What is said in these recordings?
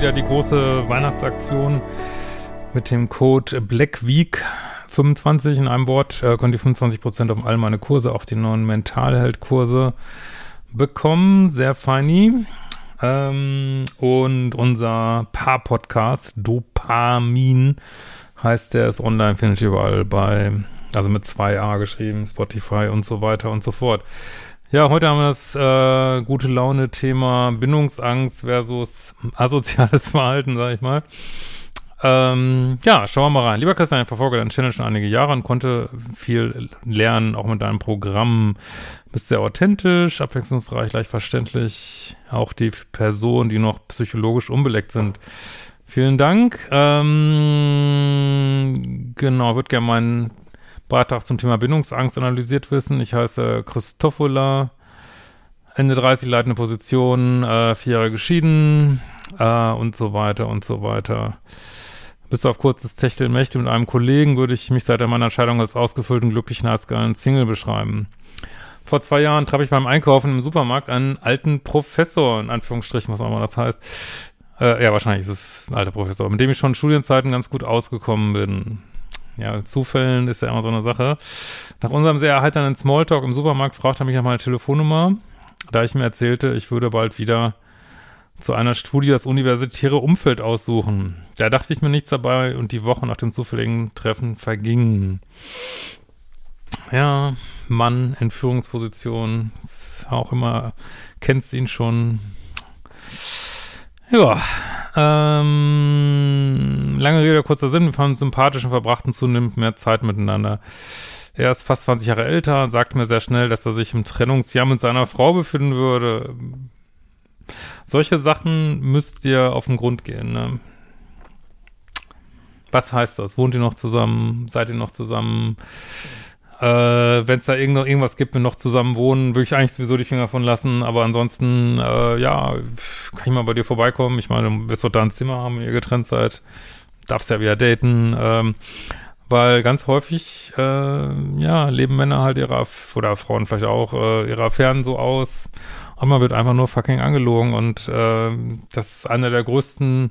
Wieder die große Weihnachtsaktion mit dem Code BLACKWEEK25 in einem Wort. Äh, könnt ihr 25% auf all meine Kurse, auch die neuen Mentalheld-Kurse bekommen. Sehr feini. Ähm, und unser Paar-Podcast, Dopamin, heißt der, ist online, findet ihr überall bei also mit zwei A geschrieben, Spotify und so weiter und so fort. Ja, heute haben wir das äh, gute Laune-Thema Bindungsangst versus asoziales Verhalten, sag ich mal. Ähm, ja, schauen wir mal rein. Lieber Christian, ich verfolge deinen Channel schon einige Jahre und konnte viel lernen, auch mit deinem Programm. Bist sehr authentisch, abwechslungsreich, leicht verständlich. Auch die Personen, die noch psychologisch unbeleckt sind. Vielen Dank. Ähm, genau, würde gerne meinen Beitrag zum Thema Bindungsangst analysiert wissen. Ich heiße Christofola, Ende 30, leitende Position, äh, vier Jahre geschieden äh, und so weiter und so weiter. Bis auf kurzes Techtelmächte mit einem Kollegen würde ich mich seit meiner Entscheidung als ausgefüllten, glücklichen, eisgeilen Single beschreiben. Vor zwei Jahren traf ich beim Einkaufen im Supermarkt einen alten Professor, in Anführungsstrichen, was auch immer das heißt. Äh, ja, wahrscheinlich ist es ein alter Professor, mit dem ich schon in Studienzeiten ganz gut ausgekommen bin ja, Zufällen ist ja immer so eine Sache. Nach unserem sehr erheiternden Smalltalk im Supermarkt fragte er mich nach meiner Telefonnummer, da ich mir erzählte, ich würde bald wieder zu einer Studie das universitäre Umfeld aussuchen. Da dachte ich mir nichts dabei und die Woche nach dem zufälligen Treffen vergingen. Ja, Mann in Führungsposition, ist auch immer, kennst ihn schon. Ja, ähm, lange Rede, kurzer Sinn. Wir fanden sympathisch und verbrachten zunehmend mehr Zeit miteinander. Er ist fast 20 Jahre älter und sagte mir sehr schnell, dass er sich im Trennungsjahr mit seiner Frau befinden würde. Solche Sachen müsst ihr auf den Grund gehen. Ne? Was heißt das? Wohnt ihr noch zusammen? Seid ihr noch zusammen? Äh, Wenn es da irgend, irgendwas gibt, wir noch zusammen wohnen, würde ich eigentlich sowieso die Finger von lassen. Aber ansonsten, äh, ja, kann ich mal bei dir vorbeikommen. Ich meine, du wirst doch da ein Zimmer haben, wenn ihr getrennt seid. Darfst ja wieder daten. Ähm, weil ganz häufig, äh, ja, leben Männer halt ihre, oder Frauen vielleicht auch, äh, ihre Affären so aus. Und man wird einfach nur fucking angelogen. Und äh, das ist einer der größten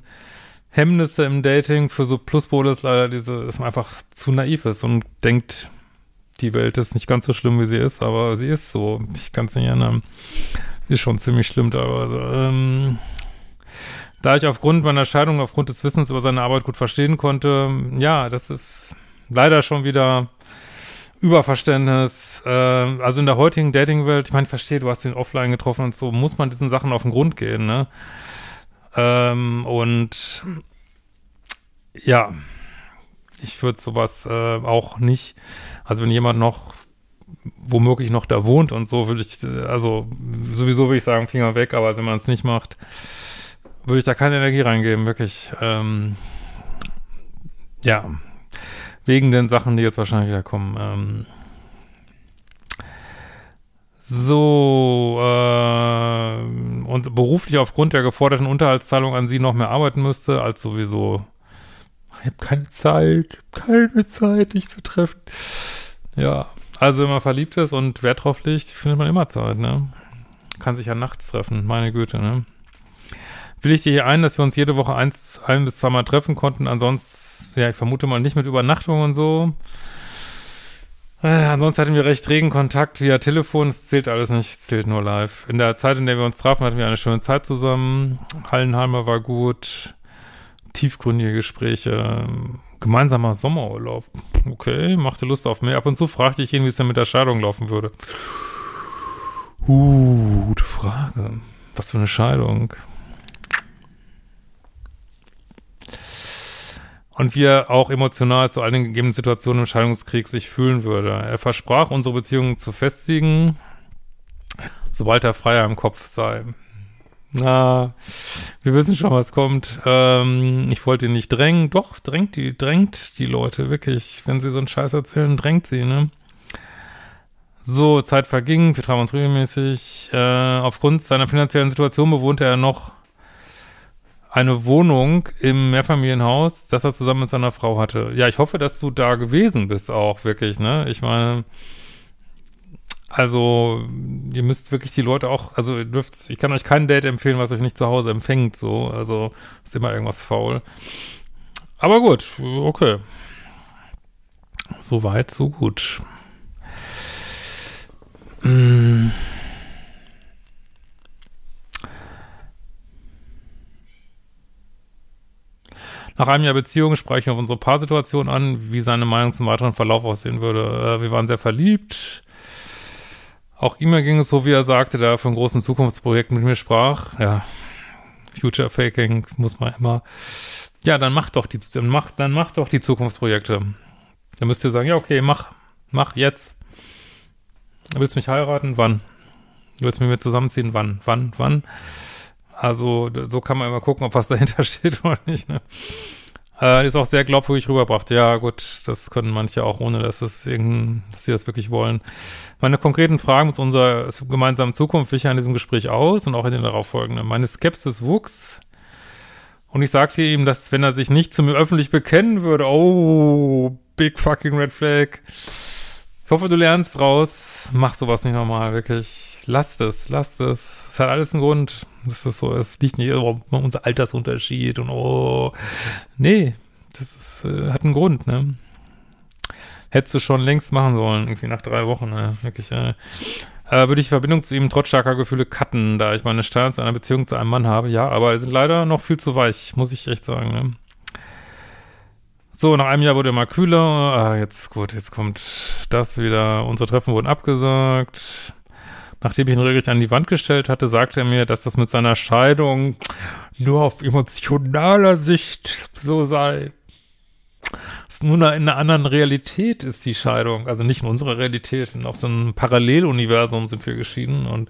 Hemmnisse im Dating für so Pluspole ist leider diese, dass man einfach zu naiv ist und denkt, die Welt ist nicht ganz so schlimm, wie sie ist, aber sie ist so. Ich kann es nicht erinnern. Ist schon ziemlich schlimm teilweise. Ähm, da ich aufgrund meiner Scheidung, aufgrund des Wissens über seine Arbeit gut verstehen konnte, ja, das ist leider schon wieder Überverständnis. Äh, also in der heutigen Dating-Welt, ich meine, ich verstehe, du hast den offline getroffen und so, muss man diesen Sachen auf den Grund gehen, ne? Ähm, und ja, ich würde sowas äh, auch nicht also wenn jemand noch womöglich noch da wohnt und so, würde ich, also sowieso würde ich sagen, Finger weg, aber wenn man es nicht macht, würde ich da keine Energie reingeben, wirklich. Ähm, ja, wegen den Sachen, die jetzt wahrscheinlich wieder kommen. Ähm, so, äh, und beruflich aufgrund der geforderten Unterhaltszahlung an sie noch mehr arbeiten müsste, als sowieso. Ich habe keine Zeit, keine Zeit, dich zu treffen. Ja, also wenn man verliebt ist und Wert drauf legt, findet man immer Zeit, ne? Kann sich ja nachts treffen, meine Güte, ne? Will ich dir hier ein, dass wir uns jede Woche eins, ein bis zweimal treffen konnten, ansonsten, ja, ich vermute mal nicht mit Übernachtung und so. Äh, ansonsten hatten wir recht regen Kontakt via Telefon, es zählt alles nicht, es zählt nur live. In der Zeit, in der wir uns trafen, hatten wir eine schöne Zeit zusammen. Hallenheimer war gut, tiefgründige Gespräche, Gemeinsamer Sommerurlaub. Okay, machte Lust auf mehr. Ab und zu fragte ich ihn, wie es denn mit der Scheidung laufen würde. Uh, gute Frage. Was für eine Scheidung. Und wie er auch emotional zu all den gegebenen Situationen im Scheidungskrieg sich fühlen würde. Er versprach, unsere Beziehung zu festigen, sobald er freier im Kopf sei. Na, wir wissen schon, was kommt. Ähm, ich wollte ihn nicht drängen. Doch, drängt die, drängt die Leute, wirklich. Wenn sie so einen Scheiß erzählen, drängt sie, ne? So, Zeit verging, wir trafen uns regelmäßig. Äh, aufgrund seiner finanziellen Situation bewohnte er noch eine Wohnung im Mehrfamilienhaus, das er zusammen mit seiner Frau hatte. Ja, ich hoffe, dass du da gewesen bist auch, wirklich, ne? Ich meine, also, ihr müsst wirklich die Leute auch, also ihr dürft, ich kann euch kein Date empfehlen, was euch nicht zu Hause empfängt, so. Also, ist immer irgendwas faul. Aber gut, okay. So weit, so gut. Mm. Nach einem Jahr Beziehung spreche ich auf unsere Paarsituation an, wie seine Meinung zum weiteren Verlauf aussehen würde. Äh, wir waren sehr verliebt. Auch ihm ging es so, wie er sagte, da er von großen Zukunftsprojekten mit mir sprach. Ja, Future Faking muss man immer. Ja, dann mach doch die, dann mach, dann mach doch die Zukunftsprojekte. Dann müsst ihr sagen, ja, okay, mach, mach jetzt. Willst du mich heiraten? Wann? Willst du mit mir zusammenziehen? Wann? Wann? Wann? Also, so kann man immer gucken, ob was dahinter steht oder nicht, ne? Äh, ist auch sehr glaubwürdig rüberbracht. Ja, gut, das können manche auch, ohne dass es irgendein, dass sie das wirklich wollen. Meine konkreten Fragen zu unserer gemeinsamen Zukunft wich in diesem Gespräch aus und auch in den darauffolgenden. Meine Skepsis wuchs. Und ich sagte ihm, dass wenn er sich nicht zu mir öffentlich bekennen würde, oh, big fucking red flag. Ich hoffe, du lernst raus. Mach sowas nicht nochmal, wirklich. Lass das, lass das. Es hat alles einen Grund. Das ist so, es liegt nicht oh, unser Altersunterschied und oh. Nee, das ist, äh, hat einen Grund, ne? Hättest du schon längst machen sollen, irgendwie nach drei Wochen, ne? Wirklich, äh, äh, würde ich Verbindung zu ihm trotz starker Gefühle cutten, da ich meine Sterne zu einer Beziehung zu einem Mann habe. Ja, aber sind leider noch viel zu weich, muss ich echt sagen, ne? So, nach einem Jahr wurde er mal kühler. Ah, jetzt, gut, jetzt kommt das wieder. Unsere Treffen wurden abgesagt. Nachdem ich ihn regelrecht an die Wand gestellt hatte, sagte er mir, dass das mit seiner Scheidung nur auf emotionaler Sicht so sei es nur in einer anderen Realität ist die Scheidung, also nicht in unserer Realität, auf so einem Paralleluniversum sind wir geschieden und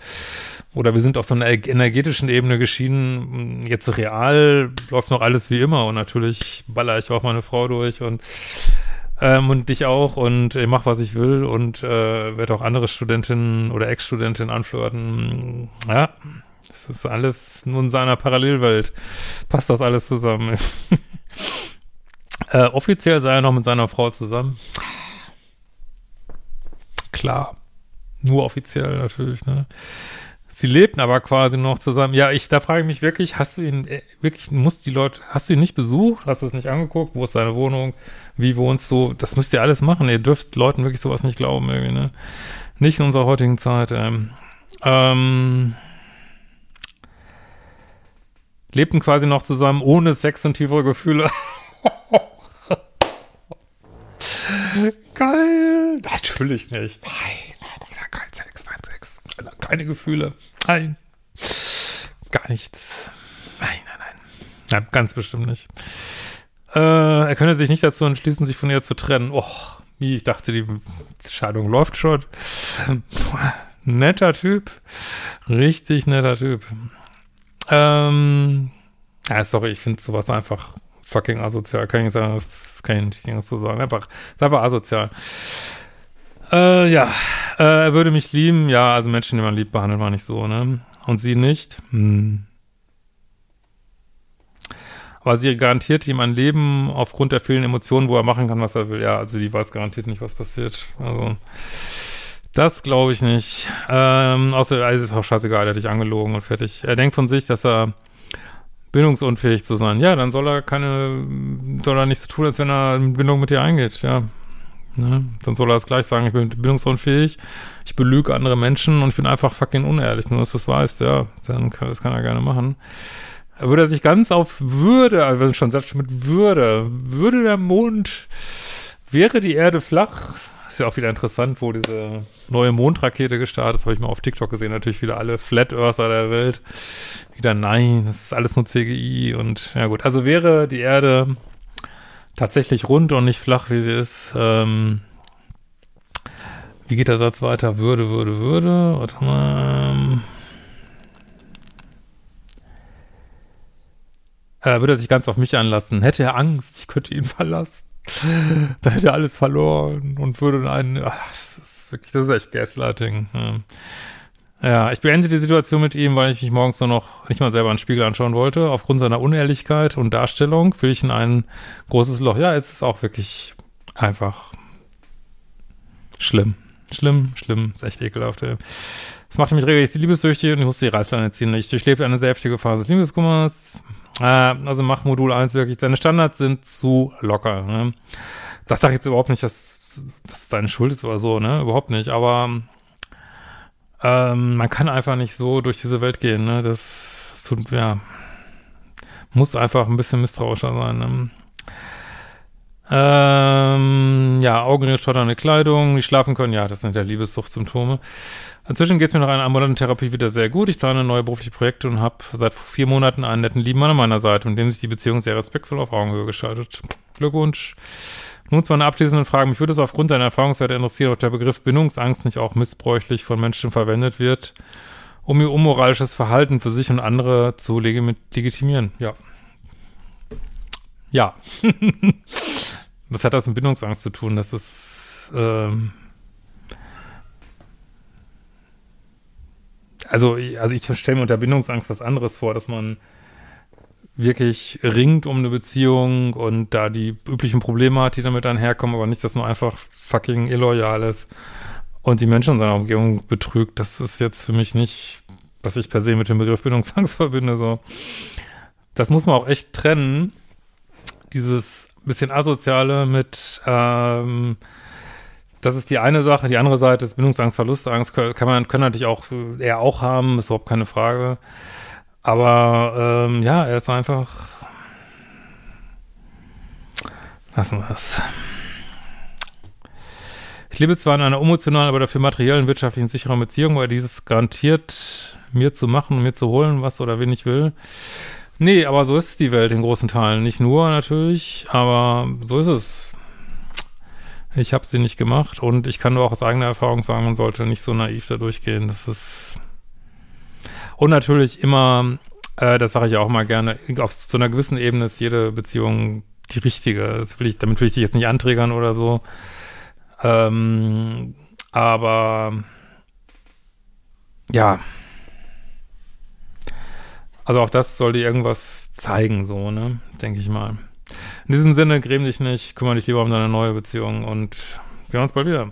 oder wir sind auf so einer energetischen Ebene geschieden. Jetzt real läuft noch alles wie immer und natürlich baller ich auch meine Frau durch und ähm, und dich auch und ich mach, was ich will und äh, werde auch andere Studentinnen oder Ex-Studentinnen anflirten. Ja, das ist alles nur in seiner Parallelwelt. Passt das alles zusammen. Äh, offiziell sei er noch mit seiner Frau zusammen. Klar. Nur offiziell natürlich, ne? Sie lebten aber quasi noch zusammen. Ja, ich, da frage ich mich wirklich, hast du ihn, äh, wirklich, muss die Leute, hast du ihn nicht besucht? Hast du es nicht angeguckt? Wo ist seine Wohnung? Wie wohnst du? Das müsst ihr alles machen. Ihr dürft Leuten wirklich sowas nicht glauben, irgendwie, ne? Nicht in unserer heutigen Zeit, ähm. ähm lebten quasi noch zusammen ohne Sex und tiefere Gefühle. Geil. Natürlich nicht. Nein, kein Sex, kein Sex. Keine Gefühle. Nein. Gar nichts. Nein, nein, nein. Ja, ganz bestimmt nicht. Äh, er könne sich nicht dazu entschließen, sich von ihr zu trennen. Och, wie, ich dachte, die Scheidung läuft schon. netter Typ. Richtig netter Typ. Ähm, ja, sorry, ich finde sowas einfach fucking asozial. Kann ich sagen, das kann ich nicht so sagen. Einfach, ist einfach asozial. Äh, ja, äh, er würde mich lieben. Ja, also Menschen, die man liebt, behandelt man nicht so, ne? Und sie nicht. Hm. Aber sie garantiert ihm ein Leben aufgrund der vielen Emotionen, wo er machen kann, was er will. Ja, also die weiß garantiert nicht, was passiert. Also, das glaube ich nicht. Ähm, außer, also ist auch scheißegal, er hat dich angelogen und fertig. Er denkt von sich, dass er bindungsunfähig zu sein. Ja, dann soll er keine, soll er nicht so tun, als wenn er eine Bindung mit dir eingeht, ja. Ne? Dann soll er es gleich sagen, ich bin bindungsunfähig, ich belüge andere Menschen und ich bin einfach fucking unehrlich, nur dass du das weißt, ja. Dann kann, das kann er gerne machen. Würde er sich ganz auf Würde, also schon selbst mit Würde, würde der Mond, wäre die Erde flach, ist ja auch wieder interessant, wo diese neue Mondrakete gestartet ist, habe ich mal auf TikTok gesehen, natürlich wieder alle Flat Earther der Welt. Wieder nein, das ist alles nur CGI und ja gut, also wäre die Erde tatsächlich rund und nicht flach, wie sie ist, ähm, wie geht der Satz weiter? Würde, würde, würde, warte mal, äh, würde er sich ganz auf mich anlassen, hätte er Angst, ich könnte ihn verlassen. da hätte er alles verloren und würde einen, ach, das ist wirklich, das ist echt Gaslighting. Ja. Ja, ich beende die Situation mit ihm, weil ich mich morgens nur noch nicht mal selber einen Spiegel anschauen wollte. Aufgrund seiner Unehrlichkeit und Darstellung will ich in ein großes Loch. Ja, es ist auch wirklich einfach schlimm. Schlimm, schlimm, ist echt ekelhaft. Ey. Das machte mich regelmäßig liebessüchtig und ich musste die Reißleine ziehen. Ich durchlebte eine sehr heftige Phase des Liebeskummers. Äh, also mach Modul 1 wirklich. Deine Standards sind zu locker. Ne? Das sage ich jetzt überhaupt nicht, dass, dass es deine Schuld ist oder so, ne? Überhaupt nicht. Aber ähm, man kann einfach nicht so durch diese Welt gehen. Ne? Das, das tut, ja, muss einfach ein bisschen misstrauischer sein. Ne? Ähm, ja, Augenringe, stotternde Kleidung, nicht schlafen können, ja, das sind ja Liebessuchtsymptome. Inzwischen geht es mir nach einer ambulanten Therapie wieder sehr gut. Ich plane neue berufliche Projekte und habe seit vier Monaten einen netten Lieben an meiner Seite, mit dem sich die Beziehung sehr respektvoll auf Augenhöhe gestaltet. Glückwunsch. Nun zu einer abschließenden Frage. Mich würde es aufgrund deiner Erfahrungswerte interessieren, ob der Begriff Bindungsangst nicht auch missbräuchlich von Menschen verwendet wird, um ihr unmoralisches Verhalten für sich und andere zu legitimieren. Ja. Ja. Was hat das mit Bindungsangst zu tun? Das ist, ähm, also, also ich stelle mir unter Bindungsangst was anderes vor, dass man wirklich ringt um eine Beziehung und da die üblichen Probleme hat, die damit einherkommen, aber nicht, dass man einfach fucking illoyal ist und die Menschen in seiner Umgebung betrügt. Das ist jetzt für mich nicht, was ich per se mit dem Begriff Bindungsangst verbinde. So, das muss man auch echt trennen. Dieses bisschen asoziale mit ähm, das ist die eine Sache. Die andere Seite ist Bindungsangst, Verlustangst. Kann man, können natürlich auch er auch haben, ist überhaupt keine Frage. Aber ähm, ja, er ist einfach. Lassen wir es. Ich lebe zwar in einer emotionalen, aber dafür materiellen, wirtschaftlichen, sicheren Beziehung, weil dieses garantiert mir zu machen und mir zu holen, was oder wen ich will. Nee, aber so ist die Welt in großen Teilen. Nicht nur natürlich, aber so ist es. Ich habe sie nicht gemacht und ich kann nur auch aus eigener Erfahrung sagen, man sollte nicht so naiv da durchgehen. Das ist und natürlich immer, äh, das sage ich auch mal gerne, auf so einer gewissen Ebene ist jede Beziehung die richtige. Will ich, damit will ich dich jetzt nicht anträgern oder so. Ähm, aber ja. Also auch das sollte irgendwas zeigen, so, ne? Denke ich mal. In diesem Sinne, gräm dich nicht, kümmere dich lieber um deine neue Beziehung und wir hören uns bald wieder.